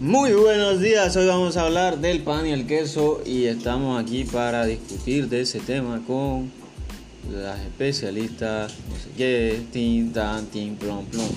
Muy buenos días, hoy vamos a hablar del pan y el queso y estamos aquí para discutir de ese tema con las especialistas, no sé qué, tin, tan, tin, plom, plom.